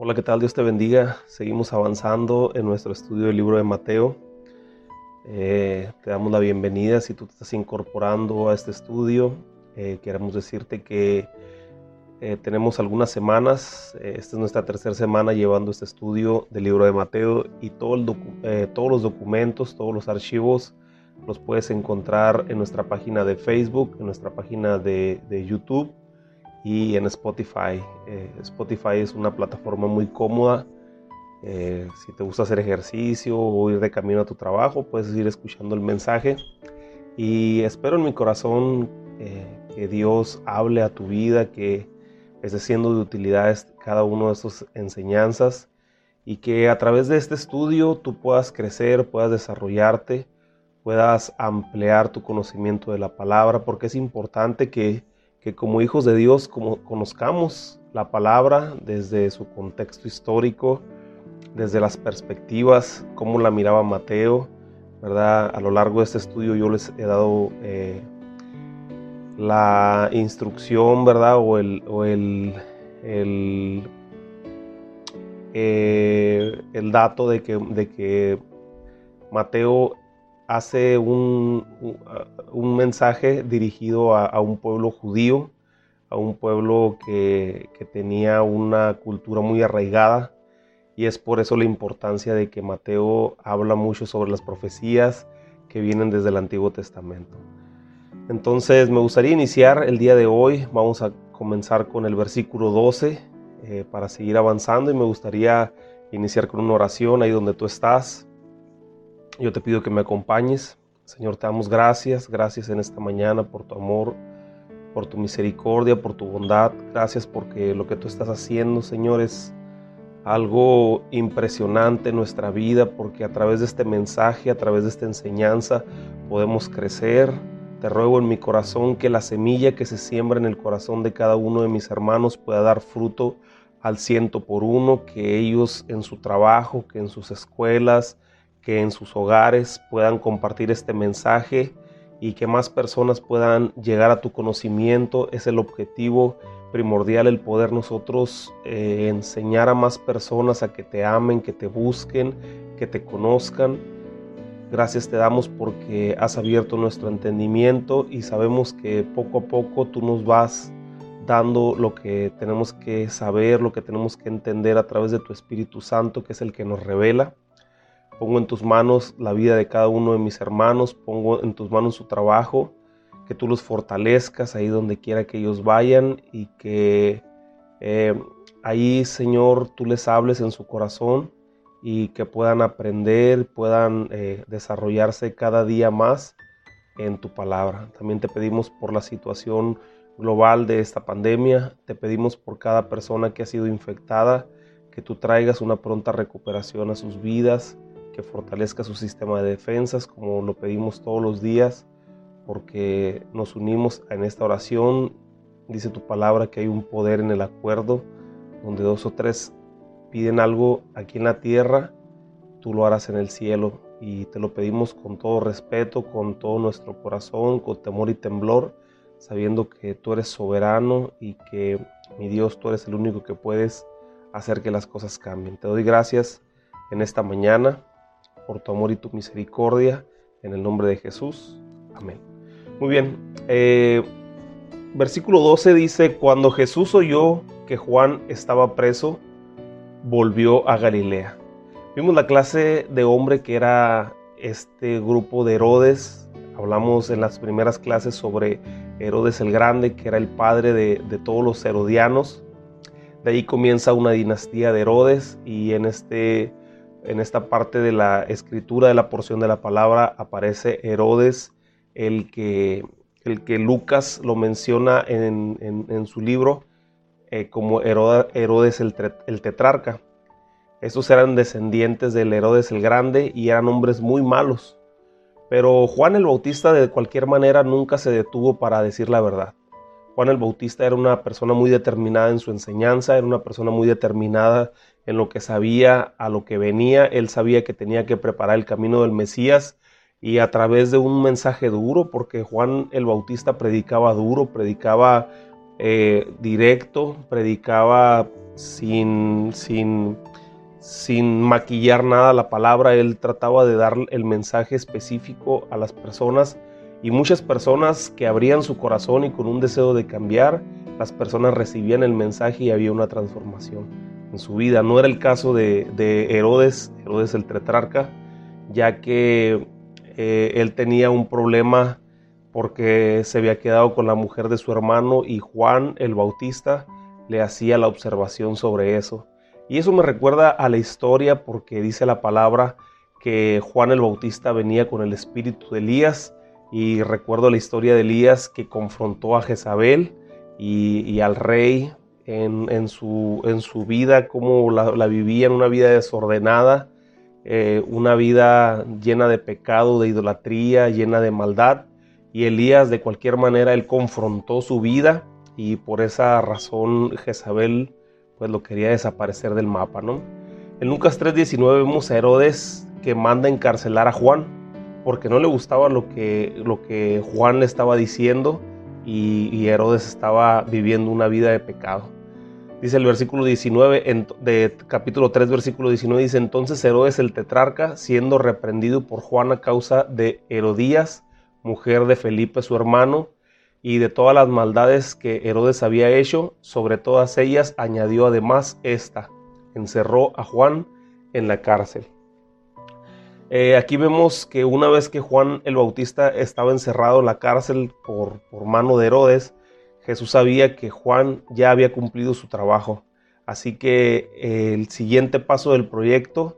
Hola, ¿qué tal? Dios te bendiga. Seguimos avanzando en nuestro estudio del libro de Mateo. Eh, te damos la bienvenida si tú te estás incorporando a este estudio. Eh, queremos decirte que eh, tenemos algunas semanas, esta es nuestra tercera semana llevando este estudio del libro de Mateo y todo el todos los documentos, todos los archivos los puedes encontrar en nuestra página de Facebook, en nuestra página de, de YouTube y en Spotify. Eh, Spotify es una plataforma muy cómoda. Eh, si te gusta hacer ejercicio o ir de camino a tu trabajo, puedes ir escuchando el mensaje. Y espero en mi corazón eh, que Dios hable a tu vida, que esté siendo de utilidad cada una de estas enseñanzas y que a través de este estudio tú puedas crecer, puedas desarrollarte, puedas ampliar tu conocimiento de la palabra, porque es importante que que como hijos de Dios como conozcamos la palabra desde su contexto histórico, desde las perspectivas, cómo la miraba Mateo, ¿verdad? A lo largo de este estudio yo les he dado eh, la instrucción, ¿verdad? O el, o el, el, eh, dato de que, de que Mateo hace un, un mensaje dirigido a, un pueblo judío, a un pueblo que, tenía una cultura muy arraigada y es por eso la importancia de que Mateo habla mucho sobre las profecías que vienen desde el Antiguo Testamento. Entonces me gustaría iniciar el día de hoy, vamos a comenzar con el versículo 12 eh, para seguir avanzando y me gustaría iniciar con una oración ahí donde tú estás. Yo te pido que me acompañes. Señor, te damos gracias, gracias en esta mañana por tu amor, por tu misericordia, por tu bondad. Gracias porque lo que tú estás haciendo, Señor, es algo impresionante en nuestra vida, porque a través de este mensaje, a través de esta enseñanza, podemos crecer. Te ruego en mi corazón que la semilla que se siembra en el corazón de cada uno de mis hermanos pueda dar fruto al ciento por uno, que ellos en su trabajo, que en sus escuelas, que en sus hogares puedan compartir este mensaje y que más personas puedan llegar a tu conocimiento. Es el objetivo primordial el poder nosotros eh, enseñar a más personas a que te amen, que te busquen, que te conozcan. Gracias te damos porque has abierto nuestro entendimiento y sabemos que poco a poco tú nos vas dando lo que tenemos que saber, lo que tenemos que entender a través de tu Espíritu Santo, que es el que nos revela. Pongo en tus manos la vida de cada uno de mis hermanos, pongo en tus manos su trabajo, que tú los fortalezcas ahí donde quiera que ellos vayan y que eh, ahí, Señor, tú les hables en su corazón y que puedan aprender, puedan eh, desarrollarse cada día más en tu palabra. También te pedimos por la situación global de esta pandemia, te pedimos por cada persona que ha sido infectada, que tú traigas una pronta recuperación a sus vidas, fortalezca su sistema de defensas como lo pedimos todos los días, porque nos unimos en esta oración. Dice tu palabra que hay un poder en el acuerdo, donde dos o tres piden algo aquí en la tierra, tú lo harás en el cielo. Y te lo pedimos con todo respeto, con todo nuestro corazón, con temor y temblor, sabiendo que tú eres soberano y que, mi Dios, tú eres el único que puedes hacer que las cosas cambien. Te doy gracias en esta mañana por tu amor y tu misericordia, en el nombre de Jesús. Amén. Muy bien, eh, versículo 12 dice, cuando Jesús oyó que Juan estaba preso, volvió a Galilea. Vimos la clase de hombre que era este grupo de Herodes. Hablamos en las primeras clases sobre Herodes el Grande, que era el padre de, de todos los herodianos. De ahí comienza una dinastía de Herodes y en este en esta parte de la escritura de la porción de la palabra aparece Herodes, el que, el que Lucas lo menciona en, su libro eh, como Herodes el, el tetrarca. Estos eran descendientes del Herodes el Grande y eran hombres muy malos. Pero Juan el Bautista de cualquier manera nunca se detuvo para decir la verdad. Juan el Bautista era una persona muy determinada en su enseñanza, era una persona muy determinada en lo que sabía, a lo que venía. Él sabía que tenía que preparar el camino del Mesías y a través de un mensaje duro, porque Juan el Bautista predicaba duro, predicaba eh, directo, predicaba sin, sin, sin maquillar nada la palabra, él trataba de dar el mensaje específico a las personas y muchas personas que abrían su corazón y con un deseo de cambiar, las personas recibían el mensaje y había una transformación en su vida. No era el caso de, Herodes, Herodes el tetrarca, ya que eh, él tenía un problema porque se había quedado con la mujer de su hermano y Juan el Bautista le hacía la observación sobre eso. Y eso me recuerda a la historia porque dice la palabra que Juan el Bautista venía con el espíritu de Elías y recuerdo la historia de Elías que confrontó a Jezabel y, al rey en, su, en, su, vida, cómo la, la vivían, una vida desordenada, eh, una vida llena de pecado, de idolatría, llena de maldad. Y Elías de cualquier manera, él confrontó su vida y por esa razón Jezabel pues lo quería desaparecer del mapa, ¿no? En Lucas 3:19 vemos a Herodes que manda encarcelar a Juan porque no le gustaba lo que, lo que Juan le estaba diciendo y, Herodes estaba viviendo una vida de pecado. Dice el versículo 19 de capítulo 3, versículo 19, dice entonces Herodes el tetrarca, siendo reprendido por Juan a causa de Herodías, mujer de Felipe su hermano, y de todas las maldades que Herodes había hecho, sobre todas ellas añadió además esta, encerró a Juan en la cárcel. Eh, aquí vemos que una vez que Juan el Bautista estaba encerrado en la cárcel por, mano de Herodes, Jesús sabía que Juan ya había cumplido su trabajo. Así que eh, el siguiente paso del proyecto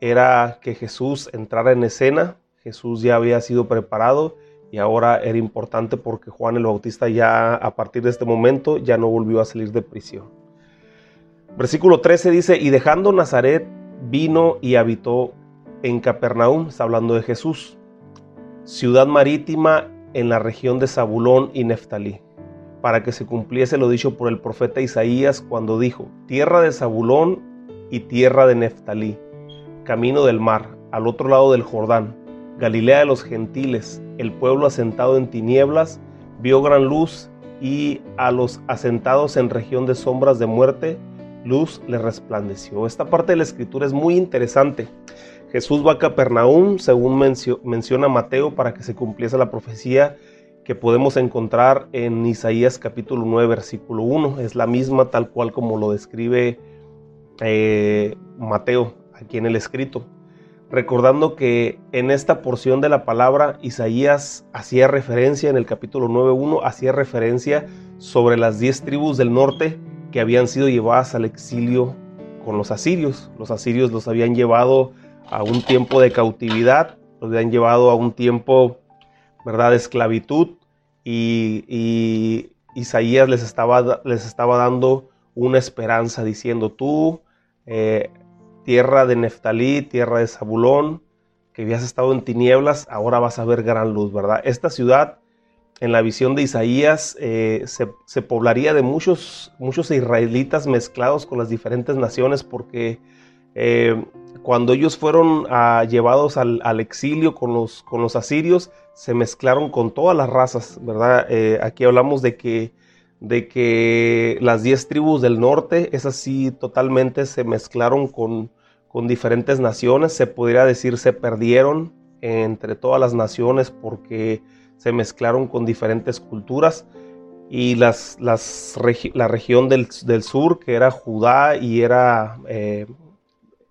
era que Jesús entrara en escena. Jesús ya había sido preparado y ahora era importante porque Juan el Bautista ya a partir de este momento ya no volvió a salir de prisión. Versículo 13 dice, y dejando Nazaret, vino y habitó en Capernaum, está hablando de Jesús, ciudad marítima en la región de Zabulón y Neftalí, para que se cumpliese lo dicho por el profeta Isaías cuando dijo, tierra de Zabulón y tierra de Neftalí, camino del mar, al otro lado del Jordán, Galilea de los gentiles, el pueblo asentado en tinieblas, vio gran luz y a los asentados en región de sombras de muerte, luz le resplandeció. Esta parte de la escritura es muy interesante. Jesús va a Capernaum, según menciona Mateo, para que se cumpliese la profecía que podemos encontrar en Isaías capítulo 9, versículo 1. Es la misma tal cual como lo describe eh, Mateo aquí en el escrito. Recordando que en esta porción de la palabra Isaías hacía referencia en el capítulo 9.1, hacía referencia sobre las diez tribus del norte que habían sido llevadas al exilio con los asirios. Los asirios los habían llevado a un tiempo de cautividad, los habían llevado a un tiempo, ¿verdad?, de esclavitud y, Isaías les estaba, les estaba dando una esperanza diciendo, tú, eh, tierra de Neftalí, tierra de Zabulón, que habías estado en tinieblas, ahora vas a ver gran luz, ¿verdad? Esta ciudad, en la visión de Isaías, eh, se, poblaría de muchos, muchos israelitas mezclados con las diferentes naciones porque eh, cuando ellos fueron ah, llevados al, exilio con los, asirios, se mezclaron con todas las razas, ¿verdad? Eh, aquí hablamos de que, de que las diez tribus del norte, esas sí totalmente se mezclaron con, diferentes naciones, se podría decir se perdieron entre todas las naciones porque se mezclaron con diferentes culturas y las, la región del, del, sur que era Judá y era eh,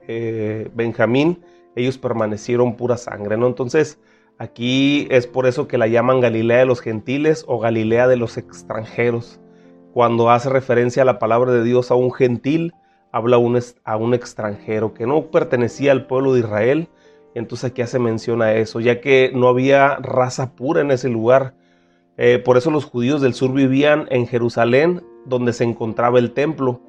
eh, Benjamín, ellos permanecieron pura sangre, ¿no? Entonces, aquí es por eso que la llaman Galilea de los gentiles o Galilea de los extranjeros. Cuando hace referencia a la palabra de Dios a un gentil, habla a un extranjero que no pertenecía al pueblo de Israel. Entonces aquí hace mención a eso, ya que no había raza pura en ese lugar. Eh, por eso los judíos del sur vivían en Jerusalén, donde se encontraba el templo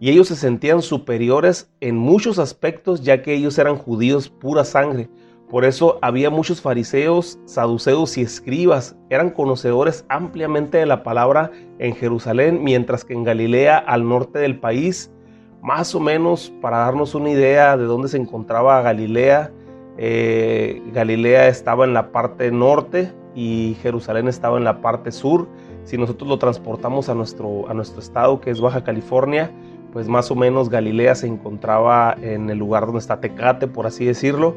y ellos se sentían superiores en muchos aspectos ya que ellos eran judíos pura sangre. Por eso había muchos fariseos, saduceos y escribas, eran conocedores ampliamente de la palabra en Jerusalén, mientras que en Galilea, al norte del país, más o menos para darnos una idea de dónde se encontraba Galilea, eh, Galilea estaba en la parte norte y Jerusalén estaba en la parte sur. Si nosotros lo transportamos a nuestro, a nuestro estado, que es Baja California, pues más o menos Galilea se encontraba en el lugar donde está Tecate, por así decirlo,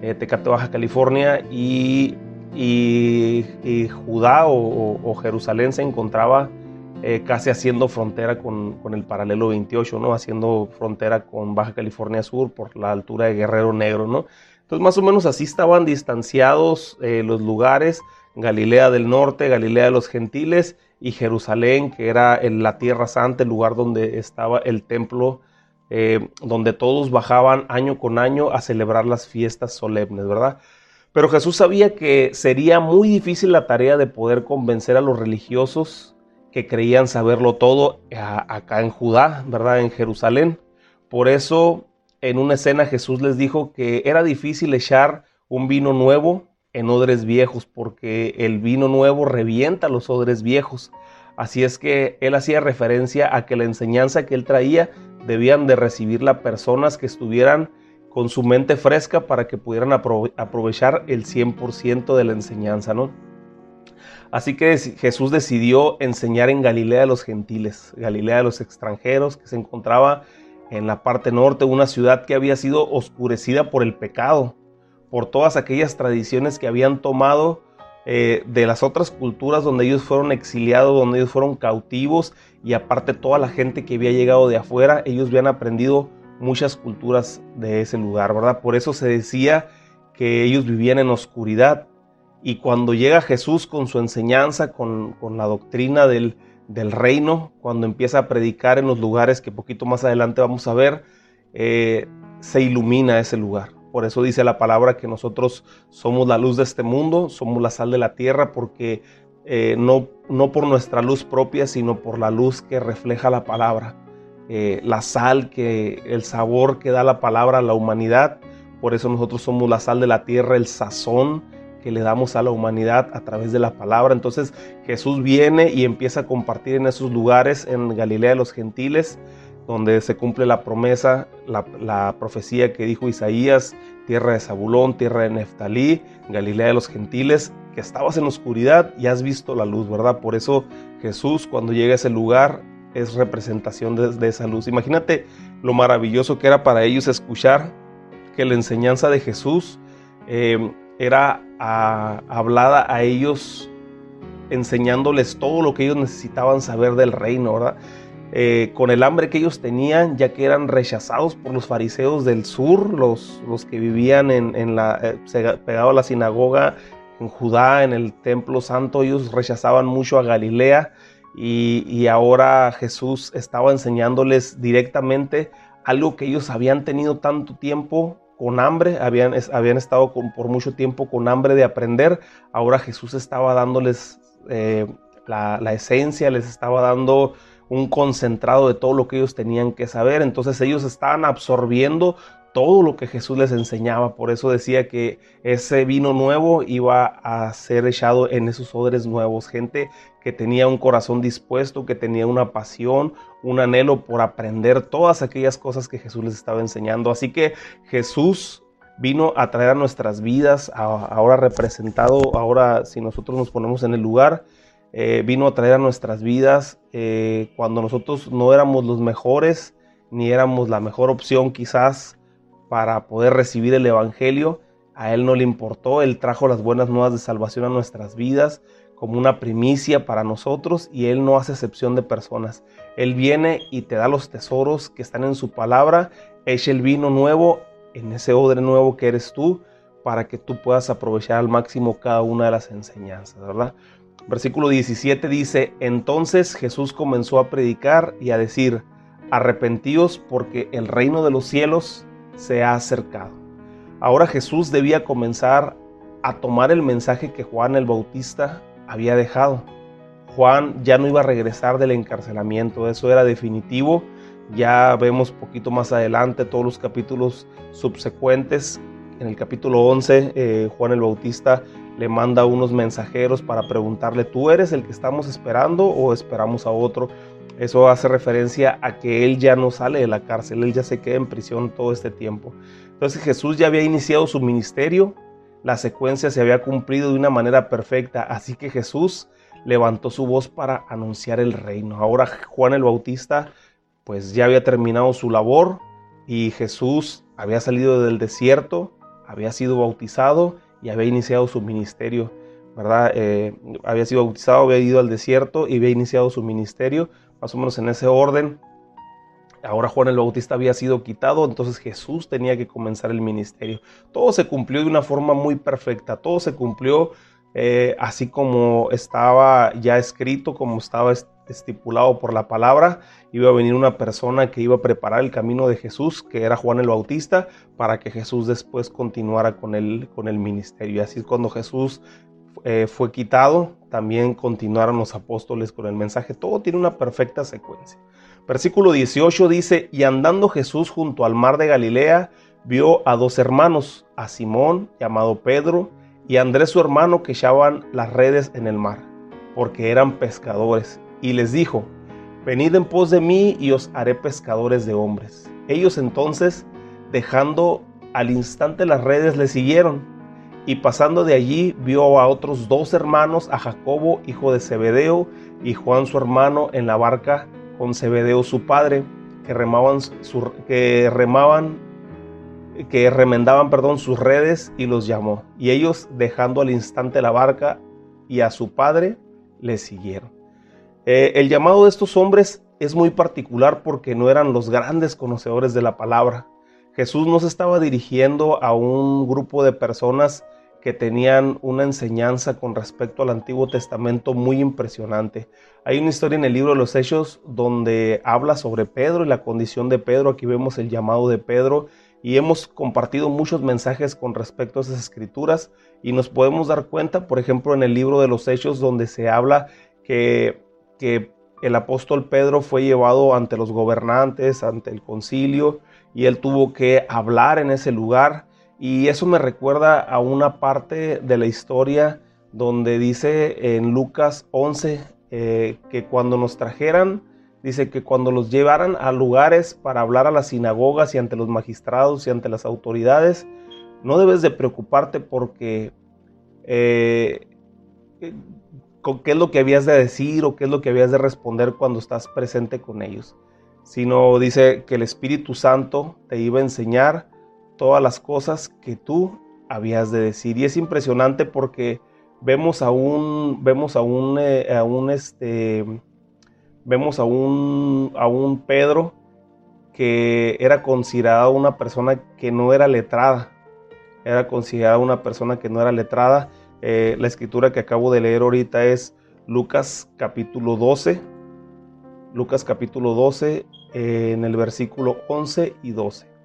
eh, Tecate, Baja California, y, y, Judá o, Jerusalén se encontraba eh, casi haciendo frontera con, con, el paralelo 28, ¿no? haciendo frontera con Baja California Sur por la altura de Guerrero Negro. ¿no? Entonces más o menos así estaban distanciados eh, los lugares, Galilea del Norte, Galilea de los Gentiles y Jerusalén, que era la Tierra Santa, el lugar donde estaba el templo, eh, donde todos bajaban año con año a celebrar las fiestas solemnes, ¿verdad? Pero Jesús sabía que sería muy difícil la tarea de poder convencer a los religiosos que creían saberlo todo acá en Judá, ¿verdad? En Jerusalén. Por eso en una escena Jesús les dijo que era difícil echar un vino nuevo en odres viejos porque el vino nuevo revienta los odres viejos. Así es que él hacía referencia a que la enseñanza que él traía debían de recibirla personas que estuvieran con su mente fresca para que pudieran aprovechar el 100% de la enseñanza, ¿no? Así que Jesús decidió enseñar en Galilea de los gentiles, Galilea de los extranjeros, que se encontraba en la parte norte, una ciudad que había sido oscurecida por el pecado, por todas aquellas tradiciones que habían tomado eh, de las otras culturas donde ellos fueron exiliados, donde ellos fueron cautivos y aparte toda la gente que había llegado de afuera, ellos habían aprendido muchas culturas de ese lugar, ¿verdad? Por eso se decía que ellos vivían en oscuridad y cuando llega Jesús con su enseñanza, con, con la doctrina del, del reino, cuando empieza a predicar en los lugares que poquito más adelante vamos a ver, eh, se ilumina ese lugar. Por eso dice la palabra que nosotros somos la luz de este mundo, somos la sal de la tierra, porque eh, no, no por nuestra luz propia, sino por la luz que refleja la palabra. Eh, la sal, que el sabor que da la palabra a la humanidad. Por eso nosotros somos la sal de la tierra, el sazón que le damos a la humanidad a través de la palabra. Entonces Jesús viene y empieza a compartir en esos lugares en Galilea de los gentiles, donde se cumple la promesa, la, profecía que dijo Isaías, tierra de Zabulón, tierra de Neftalí, Galilea de los gentiles, que estabas en oscuridad y has visto la luz, ¿verdad? Por eso Jesús cuando llega a ese lugar es representación de, esa luz. Imagínate lo maravilloso que era para ellos escuchar que la enseñanza de Jesús eh, era hablada a ellos enseñándoles todo lo que ellos necesitaban saber del reino, ¿verdad? Eh, con el hambre que ellos tenían, ya que eran rechazados por los fariseos del sur, los, los que vivían en, la, eh, pegado a la sinagoga en Judá, en el templo santo, ellos rechazaban mucho a Galilea y, y ahora Jesús estaba enseñándoles directamente algo que ellos habían tenido tanto tiempo con hambre, habían, habían estado por mucho tiempo con hambre de aprender, ahora Jesús estaba dándoles eh, la, la, esencia, les estaba dando un concentrado de todo lo que ellos tenían que saber, entonces ellos estaban absorbiendo todo lo que Jesús les enseñaba. Por eso decía que ese vino nuevo iba a ser echado en esos odres nuevos. Gente que tenía un corazón dispuesto, que tenía una pasión, un anhelo por aprender todas aquellas cosas que Jesús les estaba enseñando. Así que Jesús vino a traer a nuestras vidas, ahora representado, ahora si nosotros nos ponemos en el lugar, eh, vino a traer a nuestras vidas eh, cuando nosotros no éramos los mejores, ni éramos la mejor opción quizás para poder recibir el Evangelio. A Él no le importó, Él trajo las buenas nuevas de salvación a nuestras vidas como una primicia para nosotros y Él no hace excepción de personas. Él viene y te da los tesoros que están en su palabra, echa el vino nuevo en ese odre nuevo que eres tú para que tú puedas aprovechar al máximo cada una de las enseñanzas, ¿verdad? Versículo 17 dice, entonces Jesús comenzó a predicar y a decir, arrepentíos porque el reino de los cielos se ha acercado. Ahora Jesús debía comenzar a tomar el mensaje que Juan el Bautista había dejado. Juan ya no iba a regresar del encarcelamiento, eso era definitivo. Ya vemos poquito más adelante todos los capítulos subsecuentes. En el capítulo 11, eh, Juan el Bautista le manda unos mensajeros para preguntarle, ¿tú eres el que estamos esperando o esperamos a otro? Eso hace referencia a que él ya no sale de la cárcel, él ya se queda en prisión todo este tiempo. Entonces Jesús ya había iniciado su ministerio, la secuencia se había cumplido de una manera perfecta, así que Jesús levantó su voz para anunciar el reino. Ahora Juan el Bautista pues ya había terminado su labor y Jesús había salido del desierto, había sido bautizado y había iniciado su ministerio, ¿verdad? Eh, había sido bautizado, había ido al desierto y había iniciado su ministerio, más o menos en ese orden. Ahora Juan el Bautista había sido quitado, entonces Jesús tenía que comenzar el ministerio. Todo se cumplió de una forma muy perfecta, todo se cumplió eh, así como estaba ya escrito, como estaba estipulado por la palabra. Iba a venir una persona que iba a preparar el camino de Jesús, que era Juan el Bautista, para que Jesús después continuara con el, con el ministerio. Y así cuando Jesús eh, fue quitado, también continuaron los apóstoles con el mensaje. Todo tiene una perfecta secuencia. Versículo 18 dice, y andando Jesús junto al mar de Galilea, vio a dos hermanos, a Simón, llamado Pedro, y a Andrés su hermano, que echaban las redes en el mar, porque eran pescadores, y les dijo, venid en pos de mí y os haré pescadores de hombres. Ellos entonces, dejando al instante las redes, le siguieron, y pasando de allí vio a otros dos hermanos, a Jacobo, hijo de Zebedeo, y Juan su hermano, en la barca con Zebedeo su padre, que remaban, que remaban, que remendaban, perdón, sus redes y los llamó. Y ellos, dejando al instante la barca y a su padre, le siguieron. Eh, el llamado de estos hombres es muy particular porque no eran los grandes conocedores de la palabra. Jesús no se estaba dirigiendo a un grupo de personas que tenían una enseñanza con respecto al Antiguo Testamento muy impresionante. Hay una historia en el libro de los Hechos donde habla sobre Pedro y la condición de Pedro. Aquí vemos el llamado de Pedro y hemos compartido muchos mensajes con respecto a esas escrituras y nos podemos dar cuenta, por ejemplo, en el libro de los Hechos donde se habla que, que el apóstol Pedro fue llevado ante los gobernantes, ante el concilio y él tuvo que hablar en ese lugar. Y eso me recuerda a una parte de la historia donde dice en Lucas 11 eh, que cuando nos trajeran, dice que cuando los llevaran a lugares para hablar a las sinagogas y ante los magistrados y ante las autoridades, no debes de preocuparte porque eh, qué es lo que habías de decir o qué es lo que habías de responder cuando estás presente con ellos, sino dice que el Espíritu Santo te iba a enseñar todas las cosas que tú habías de decir. Y es impresionante porque vemos a un, vemos a un, eh, a un este, vemos a un, a un Pedro que era considerado una persona que no era letrada. Era considerada una persona que no era letrada. Eh, la escritura que acabo de leer ahorita es Lucas capítulo 12. Lucas capítulo 12 eh, en el versículo 11 y 12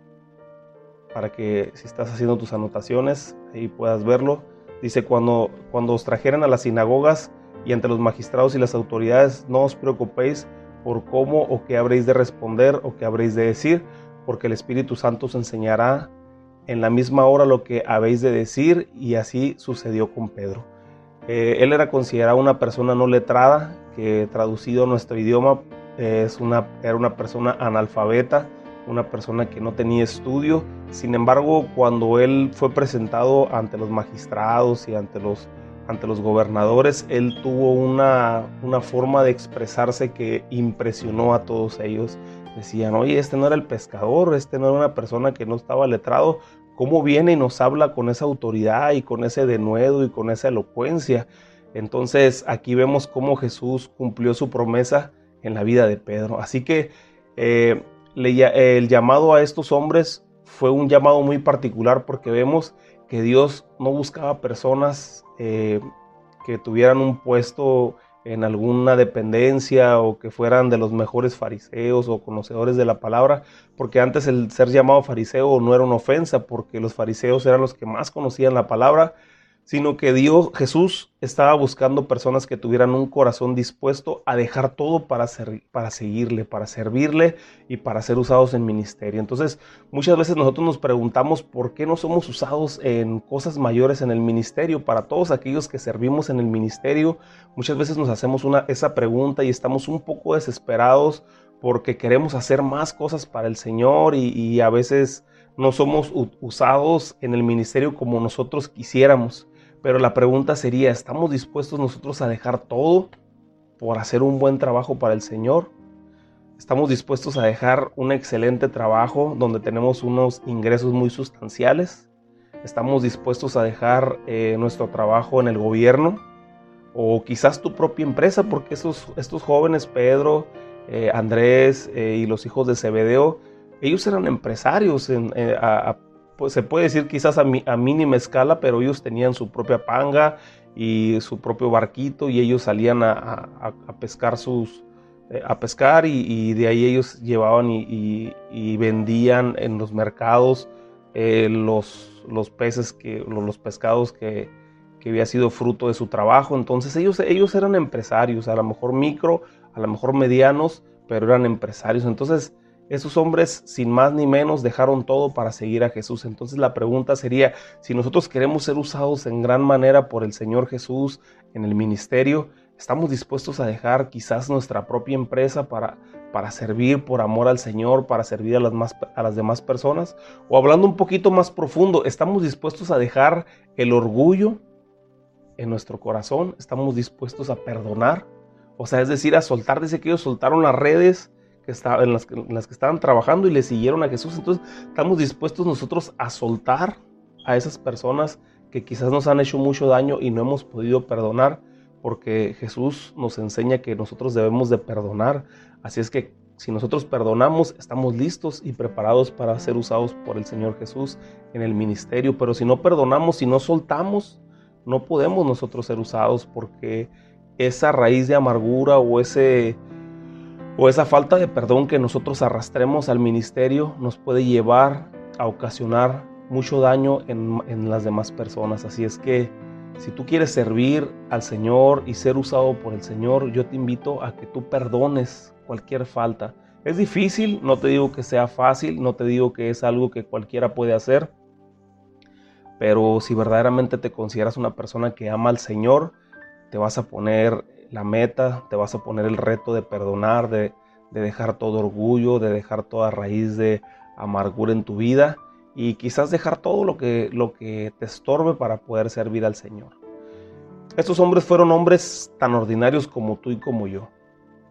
para que si estás haciendo tus anotaciones ahí puedas verlo. Dice, cuando, cuando os trajeran a las sinagogas y ante los magistrados y las autoridades, no os preocupéis por cómo o qué habréis de responder o qué habréis de decir, porque el Espíritu Santo os enseñará en la misma hora lo que habéis de decir y así sucedió con Pedro. Eh, él era considerado una persona no letrada, que traducido a nuestro idioma es una, era una persona analfabeta, una persona que no tenía estudio. Sin embargo, cuando él fue presentado ante los magistrados y ante los, ante los gobernadores, él tuvo una, una forma de expresarse que impresionó a todos ellos. Decían, oye, este no era el pescador, este no era una persona que no estaba letrado. ¿Cómo viene y nos habla con esa autoridad y con ese denuedo y con esa elocuencia? Entonces aquí vemos cómo Jesús cumplió su promesa en la vida de Pedro. Así que eh, el llamado a estos hombres fue un llamado muy particular porque vemos que Dios no buscaba personas eh, que tuvieran un puesto en alguna dependencia o que fueran de los mejores fariseos o conocedores de la palabra, porque antes el ser llamado fariseo no era una ofensa, porque los fariseos eran los que más conocían la palabra, sino que Dios, Jesús, estaba buscando personas que tuvieran un corazón dispuesto a dejar todo para, para seguirle, para servirle y para ser usados en ministerio. Entonces, muchas veces nosotros nos preguntamos por qué no somos usados en cosas mayores en el ministerio. Para todos aquellos que servimos en el ministerio, muchas veces nos hacemos una, esa pregunta y estamos un poco desesperados porque queremos hacer más cosas para el Señor y a veces no somos usados en el ministerio como nosotros quisiéramos. Pero la pregunta sería, ¿estamos dispuestos nosotros a dejar todo por hacer un buen trabajo para el Señor? Estamos dispuestos a dejar un excelente trabajo donde tenemos unos ingresos muy sustanciales. Estamos dispuestos a dejar eh, nuestro trabajo en el gobierno o quizás tu propia empresa, porque esos, estos jóvenes, Pedro, eh, Andrés eh, y los hijos de Zebedeo, ellos eran empresarios, pues se puede decir quizás a, mínima escala, pero ellos tenían su propia panga y su propio barquito y ellos salían a, pescar sus, eh, a pescar y, de ahí ellos llevaban y, vendían en los mercados los, los peces, que, los pescados que, que había sido fruto de su trabajo. Entonces ellos, ellos eran empresarios, a lo mejor micro, a lo mejor medianos, pero eran empresarios. Entonces esos hombres sin más ni menos dejaron todo para seguir a Jesús. Entonces la pregunta sería, si nosotros queremos ser usados en gran manera por el Señor Jesús en el ministerio, ¿estamos dispuestos a dejar quizás nuestra propia empresa para, para servir por amor al Señor, para servir a las, más, a las demás personas? O hablando un poquito más profundo, ¿estamos dispuestos a dejar el orgullo, en nuestro corazón, estamos dispuestos a perdonar. O sea, es decir, a soltar, dice que ellos soltaron las redes que las, en las que estaban trabajando y le siguieron a Jesús. Entonces, estamos dispuestos nosotros a soltar a esas personas que quizás nos han hecho mucho daño y no hemos podido perdonar, porque Jesús nos enseña que nosotros debemos de perdonar. Así es que si nosotros perdonamos, estamos listos y preparados para ser usados por el Señor Jesús en el ministerio. Pero si no perdonamos, si no soltamos, no podemos nosotros ser usados porque esa raíz de amargura o ese o esa falta de perdón que nosotros arrastremos al ministerio nos puede llevar a ocasionar mucho daño en, en, las demás personas. Así es que si tú quieres servir al Señor y ser usado por el Señor, yo te invito a que tú perdones cualquier falta. Es difícil, no te digo que sea fácil, no te digo que es algo que cualquiera puede hacer, pero si verdaderamente te consideras una persona que ama al Señor, te vas a poner la meta, te vas a poner el reto de perdonar, de, dejar todo orgullo, de dejar toda raíz de amargura en tu vida y quizás dejar todo lo que, lo que te estorbe para poder servir al Señor. Estos hombres fueron hombres tan ordinarios como tú y como yo,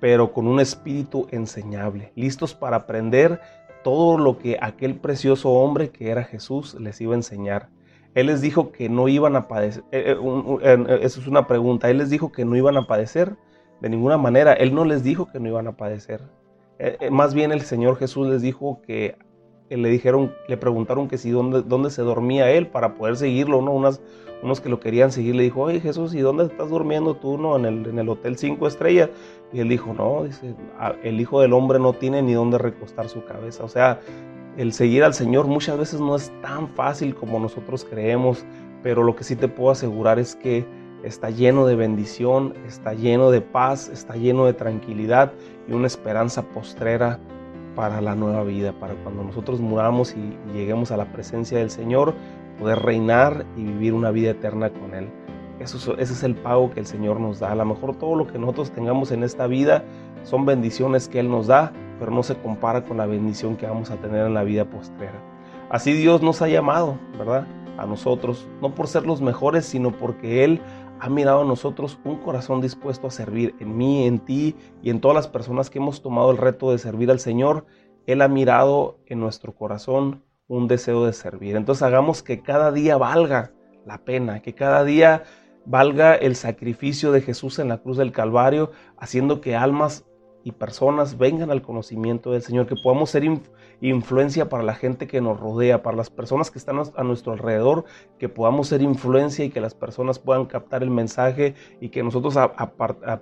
pero con un espíritu enseñable, listos para aprender todo lo que aquel precioso hombre que era Jesús les iba a enseñar. Él les dijo que no iban a padecer. Eh, eh, eh, eso es una pregunta. Él les dijo que no iban a padecer de ninguna manera. Él no les dijo que no iban a padecer. más bien el Señor Jesús les dijo que le dijeron, le preguntaron que si dónde, dónde se dormía él para poder seguirlo, ¿no? Unas, unos que lo querían seguir le dijo, oye Jesús, ¿y dónde estás durmiendo tú, no? En el, en el hotel cinco estrellas. Y él dijo, no, dice, el Hijo del Hombre no tiene ni dónde recostar su cabeza. O sea, el seguir al Señor muchas veces no es tan fácil como nosotros creemos, pero lo que sí te puedo asegurar es que está lleno de bendición, está lleno de paz, está lleno de tranquilidad y una esperanza postrera para la nueva vida, para cuando nosotros muramos y lleguemos a la presencia del Señor, poder reinar y vivir una vida eterna con Él. Ese es el pago que el Señor nos da. A lo mejor todo lo que nosotros tengamos en esta vida son bendiciones que Él nos da, pero no se compara con la bendición que vamos a tener en la vida postrera. Así Dios nos ha llamado, ¿verdad? A nosotros, no por ser los mejores, sino porque Él ha mirado a nosotros un corazón dispuesto a servir en mí, en ti y en todas las personas que hemos tomado el reto de servir al Señor. Él ha mirado en nuestro corazón un deseo de servir. Entonces hagamos que cada día valga la pena, que cada día valga el sacrificio de Jesús en la cruz del Calvario, haciendo que almas y personas vengan al conocimiento del Señor, que podamos ser influencia para la gente que nos rodea, para las personas que están a nuestro alrededor, que podamos ser influencia y que las personas puedan captar el mensaje y que nosotros a,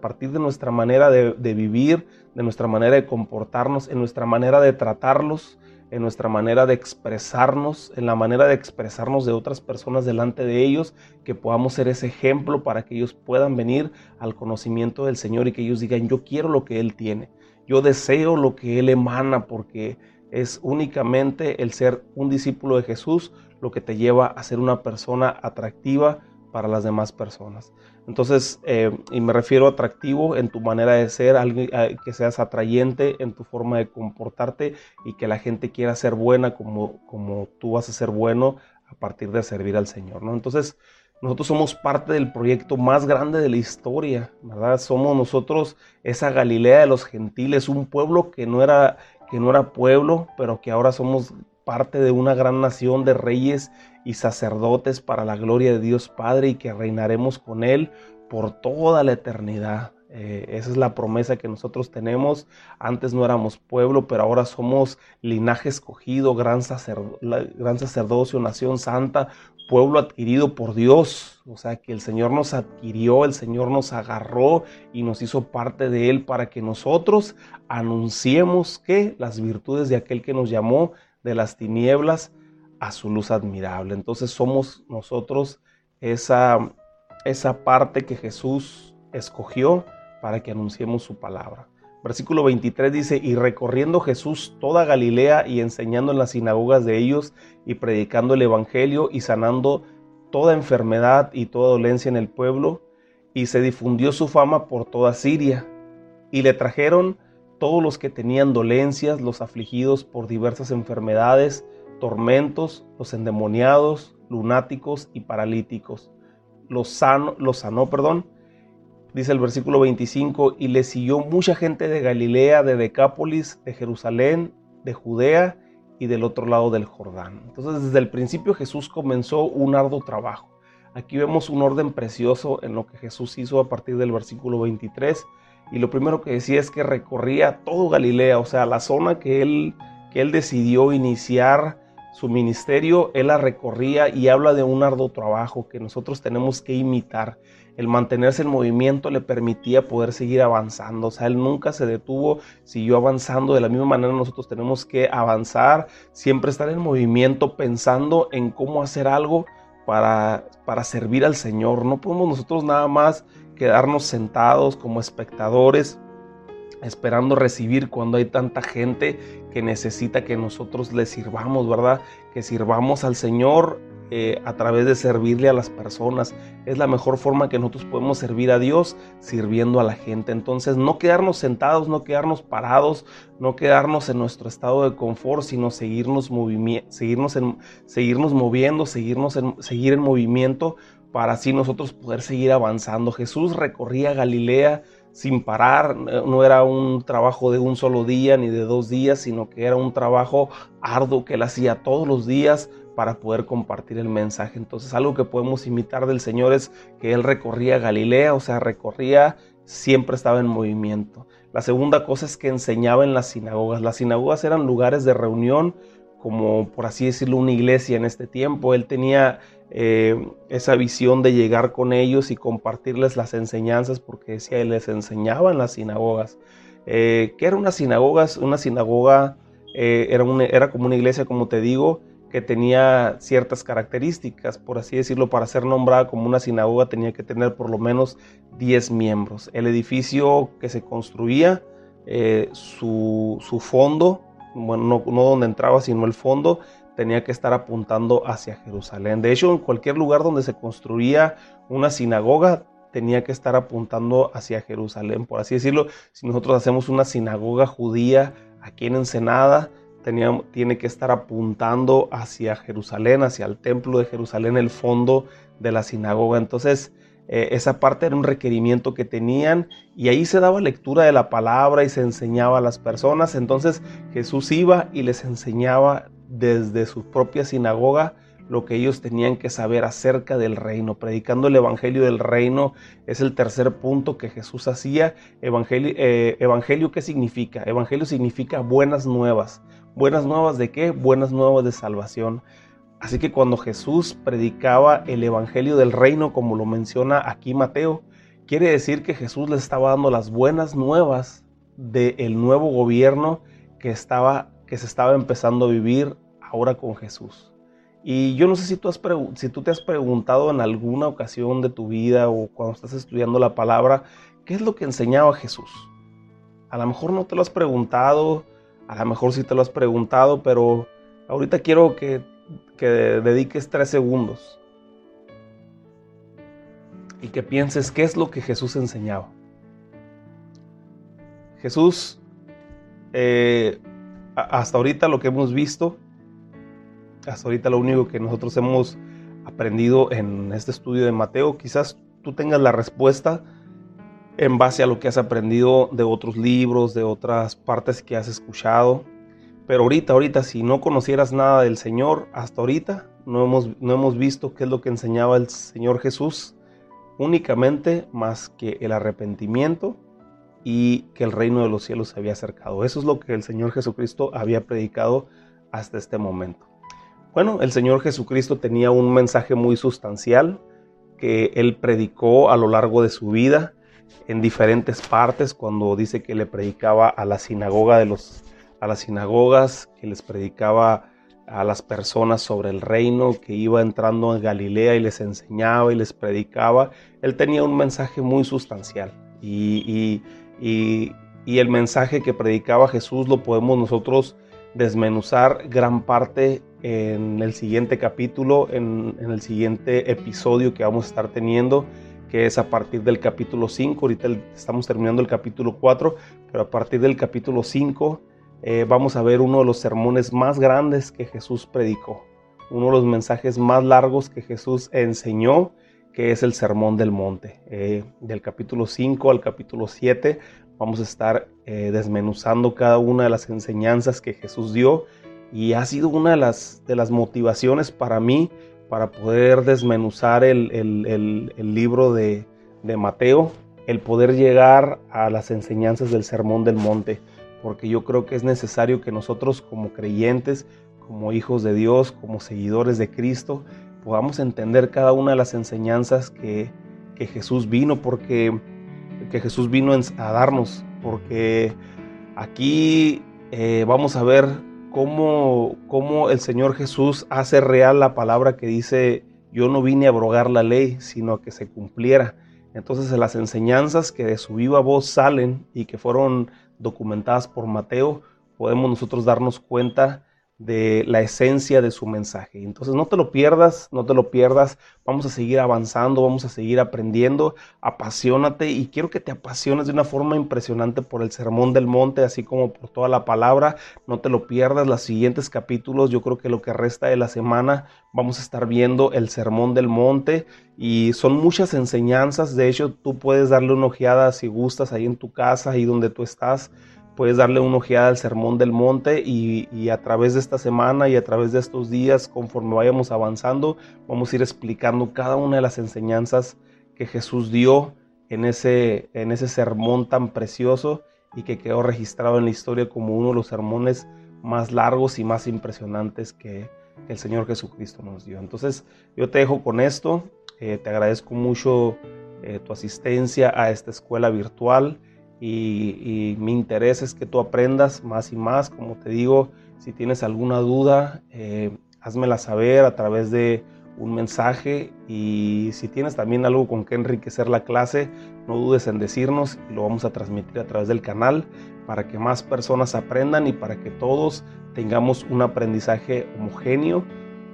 partir de nuestra manera de vivir, de nuestra manera de comportarnos, en nuestra manera de tratarlos, en nuestra manera de expresarnos, en la manera de expresarnos de otras personas delante de ellos, que podamos ser ese ejemplo para que ellos puedan venir al conocimiento del Señor y que ellos digan, yo quiero lo que Él tiene, yo deseo lo que Él emana, porque es únicamente el ser un discípulo de Jesús lo que te lleva a ser una persona atractiva para las demás personas. Entonces, eh, y me refiero a atractivo en tu manera de ser, alguien, eh, que seas atrayente en tu forma de comportarte y que la gente quiera ser buena como, como tú vas a ser bueno a partir de servir al Señor. ¿no? Entonces, nosotros somos parte del proyecto más grande de la historia, ¿verdad? Somos nosotros esa Galilea de los gentiles, un pueblo que no era, que no era pueblo, pero que ahora somos parte de una gran nación de reyes y sacerdotes para la gloria de Dios Padre y que reinaremos con Él por toda la eternidad. Eh, esa es la promesa que nosotros tenemos. Antes no éramos pueblo, pero ahora somos linaje escogido, gran, gran sacerdocio, nación santa, pueblo adquirido por Dios. O sea, que el Señor nos adquirió, el Señor nos agarró y nos hizo parte de Él para que nosotros anunciemos que las virtudes de aquel que nos llamó de las tinieblas a su luz admirable. Entonces somos nosotros esa, esa parte que Jesús escogió para que anunciemos su palabra. Versículo 23 dice, y recorriendo Jesús toda Galilea y enseñando en las sinagogas de ellos y predicando el Evangelio y sanando toda enfermedad y toda dolencia en el pueblo, y se difundió su fama por toda Siria. Y le trajeron todos los que tenían dolencias, los afligidos por diversas enfermedades, tormentos, los endemoniados, lunáticos y paralíticos. Los, sano, los sanó, perdón, dice el versículo 25, y le siguió mucha gente de Galilea, de Decápolis, de Jerusalén, de Judea y del otro lado del Jordán. Entonces desde el principio Jesús comenzó un arduo trabajo. Aquí vemos un orden precioso en lo que Jesús hizo a partir del versículo 23. Y lo primero que decía es que recorría todo Galilea, o sea, la zona que él, que él decidió iniciar su ministerio, él la recorría y habla de un arduo trabajo que nosotros tenemos que imitar el mantenerse en movimiento le permitía poder seguir avanzando. O sea, él nunca se detuvo, siguió avanzando. De la misma manera nosotros tenemos que avanzar, siempre estar en movimiento, pensando en cómo hacer algo para, para servir al Señor. No podemos nosotros nada más quedarnos sentados como espectadores esperando recibir cuando hay tanta gente que necesita que nosotros le sirvamos, ¿verdad? Que sirvamos al Señor eh, a través de servirle a las personas. Es la mejor forma que nosotros podemos servir a Dios sirviendo a la gente. Entonces no quedarnos sentados, no quedarnos parados, no quedarnos en nuestro estado de confort, sino seguirnos, seguirnos, en, seguirnos moviendo, seguirnos seguir en movimiento para así nosotros poder seguir avanzando. Jesús recorría Galilea sin parar, no era un trabajo de un solo día ni de dos días, sino que era un trabajo arduo que él hacía todos los días para poder compartir el mensaje. Entonces algo que podemos imitar del Señor es que Él recorría Galilea, o sea, recorría, siempre estaba en movimiento. La segunda cosa es que enseñaba en las sinagogas. Las sinagogas eran lugares de reunión, como por así decirlo, una iglesia en este tiempo. Él tenía eh, esa visión de llegar con ellos y compartirles las enseñanzas, porque decía, les enseñaba en las sinagogas. Eh, ¿Qué era una sinagoga? Una sinagoga eh, era, era como una iglesia, como te digo, que tenía ciertas características, por así decirlo, para ser nombrada como una sinagoga tenía que tener por lo menos 10 miembros. El edificio que se construía, eh, su, fondo, bueno, no, no, donde entraba, sino el fondo, tenía que estar apuntando hacia Jerusalén. De hecho, en cualquier lugar donde se construía una sinagoga, tenía que estar apuntando hacia Jerusalén, por así decirlo. Si nosotros hacemos una sinagoga judía aquí en Ensenada, tiene que estar apuntando hacia Jerusalén, hacia el templo de Jerusalén, el fondo de la sinagoga. Entonces, eh, esa parte era un requerimiento que tenían y ahí se daba lectura de la palabra y se enseñaba a las personas. Entonces Jesús iba y les enseñaba desde su propia sinagoga lo que ellos tenían que saber acerca del reino. Predicando el Evangelio del reino es el tercer punto que Jesús hacía. Evangelio, eh, evangelio ¿qué significa? Evangelio significa buenas nuevas. ¿Buenas nuevas de qué? Buenas nuevas de salvación. Así que cuando Jesús predicaba el Evangelio del reino, como lo menciona aquí Mateo, quiere decir que Jesús les estaba dando las buenas nuevas del nuevo gobierno que, estaba, que se estaba empezando a vivir ahora con Jesús. Y yo no sé si tú, has si tú te has preguntado en alguna ocasión de tu vida o cuando estás estudiando la palabra, ¿qué es lo que enseñaba Jesús? A lo mejor no te lo has preguntado, a lo mejor sí te lo has preguntado, pero ahorita quiero que, dediques tres segundos y que pienses qué es lo que Jesús enseñaba. Jesús, eh, hasta ahorita lo que hemos visto, hasta ahorita lo único que nosotros hemos aprendido en este estudio de Mateo. Quizás tú tengas la respuesta en base a lo que has aprendido de otros libros, de otras partes que has escuchado. Pero ahorita, ahorita, si no conocieras nada del Señor, hasta ahorita no hemos, no hemos visto qué es lo que enseñaba el Señor Jesús, únicamente más que el arrepentimiento y que el reino de los cielos se había acercado. Eso es lo que el Señor Jesucristo había predicado hasta este momento. Bueno, el Señor Jesucristo tenía un mensaje muy sustancial que él predicó a lo largo de su vida en diferentes partes cuando dice que le predicaba a la sinagoga de los a las sinagogas, que les predicaba a las personas sobre el reino, que iba entrando en Galilea y les enseñaba y les predicaba. Él tenía un mensaje muy sustancial y, y, y el mensaje que predicaba Jesús lo podemos nosotros desmenuzar gran parte en el siguiente capítulo, en, el siguiente episodio que vamos a estar teniendo, que es a partir del capítulo 5. Ahorita estamos terminando el capítulo 4, pero a partir del capítulo 5 eh, vamos a ver uno de los sermones más grandes que Jesús predicó, uno de los mensajes más largos que Jesús enseñó, que es el Sermón del Monte. Eh, del capítulo 5 al capítulo 7 vamos a estar eh, desmenuzando cada una de las enseñanzas que Jesús dio y ha sido una de las, de las motivaciones para mí para poder desmenuzar el, el, libro de, de, Mateo, el poder llegar a las enseñanzas del Sermón del Monte, porque yo creo que es necesario que nosotros como creyentes, como hijos de Dios, como seguidores de Cristo, podamos entender cada una de las enseñanzas que, que Jesús vino, porque que Jesús vino a darnos, porque aquí eh, vamos a ver cómo, cómo el Señor Jesús hace real la palabra que dice, yo no vine a abrogar la ley, sino a que se cumpliera. Entonces las enseñanzas que de su viva voz salen y que fueron documentadas por Mateo, podemos nosotros darnos cuenta de la esencia de su mensaje. Entonces no te lo pierdas, no te lo pierdas, vamos a seguir avanzando, vamos a seguir aprendiendo, apasionate y quiero que te apasiones de una forma impresionante por el Sermón del Monte, así como por toda la palabra, no te lo pierdas, los siguientes capítulos, yo creo que lo que resta de la semana vamos a estar viendo el Sermón del Monte y son muchas enseñanzas, de hecho tú puedes darle una ojeada si gustas ahí en tu casa, ahí donde tú estás puedes darle una ojeada al Sermón del Monte y, a través de esta semana y a través de estos días, conforme vayamos avanzando, vamos a ir explicando cada una de las enseñanzas que Jesús dio en ese, en ese sermón tan precioso y que quedó registrado en la historia como uno de los sermones más largos y más impresionantes que, el Señor Jesucristo nos dio. Entonces yo te dejo con esto, eh, te agradezco mucho eh, tu asistencia a esta escuela virtual y, mi interés es que tú aprendas más y más. Como te digo, si tienes alguna duda, eh, házmela saber a través de un mensaje y si tienes también algo con que enriquecer la clase, no dudes en decirnos lo vamos a transmitir a través del canal para que más personas aprendan y para que todos tengamos un aprendizaje homogéneo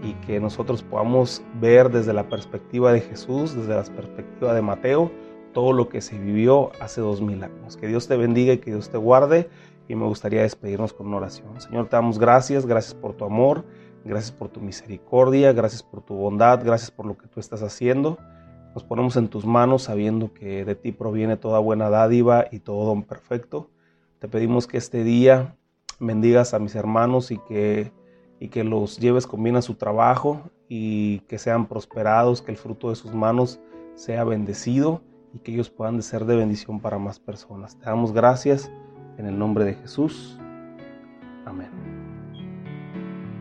y que nosotros podamos ver desde la perspectiva de Jesús, desde la perspectiva de Mateo, todo lo que se vivió hace dos mil años. Que Dios te bendiga y que Dios te guarde. Y me gustaría despedirnos con una oración. Señor, te damos gracias, gracias por tu amor, gracias por tu misericordia, gracias por tu bondad, gracias por lo que tú estás haciendo. Nos ponemos en tus manos sabiendo que de ti proviene toda buena dádiva y todo don perfecto. Te pedimos que este día bendigas a mis hermanos y que, y que los lleves con bien a su trabajo y que sean prosperados, que el fruto de sus manos sea bendecido y que ellos puedan ser de bendición para más personas. Te damos gracias en el nombre de Jesús. Amén.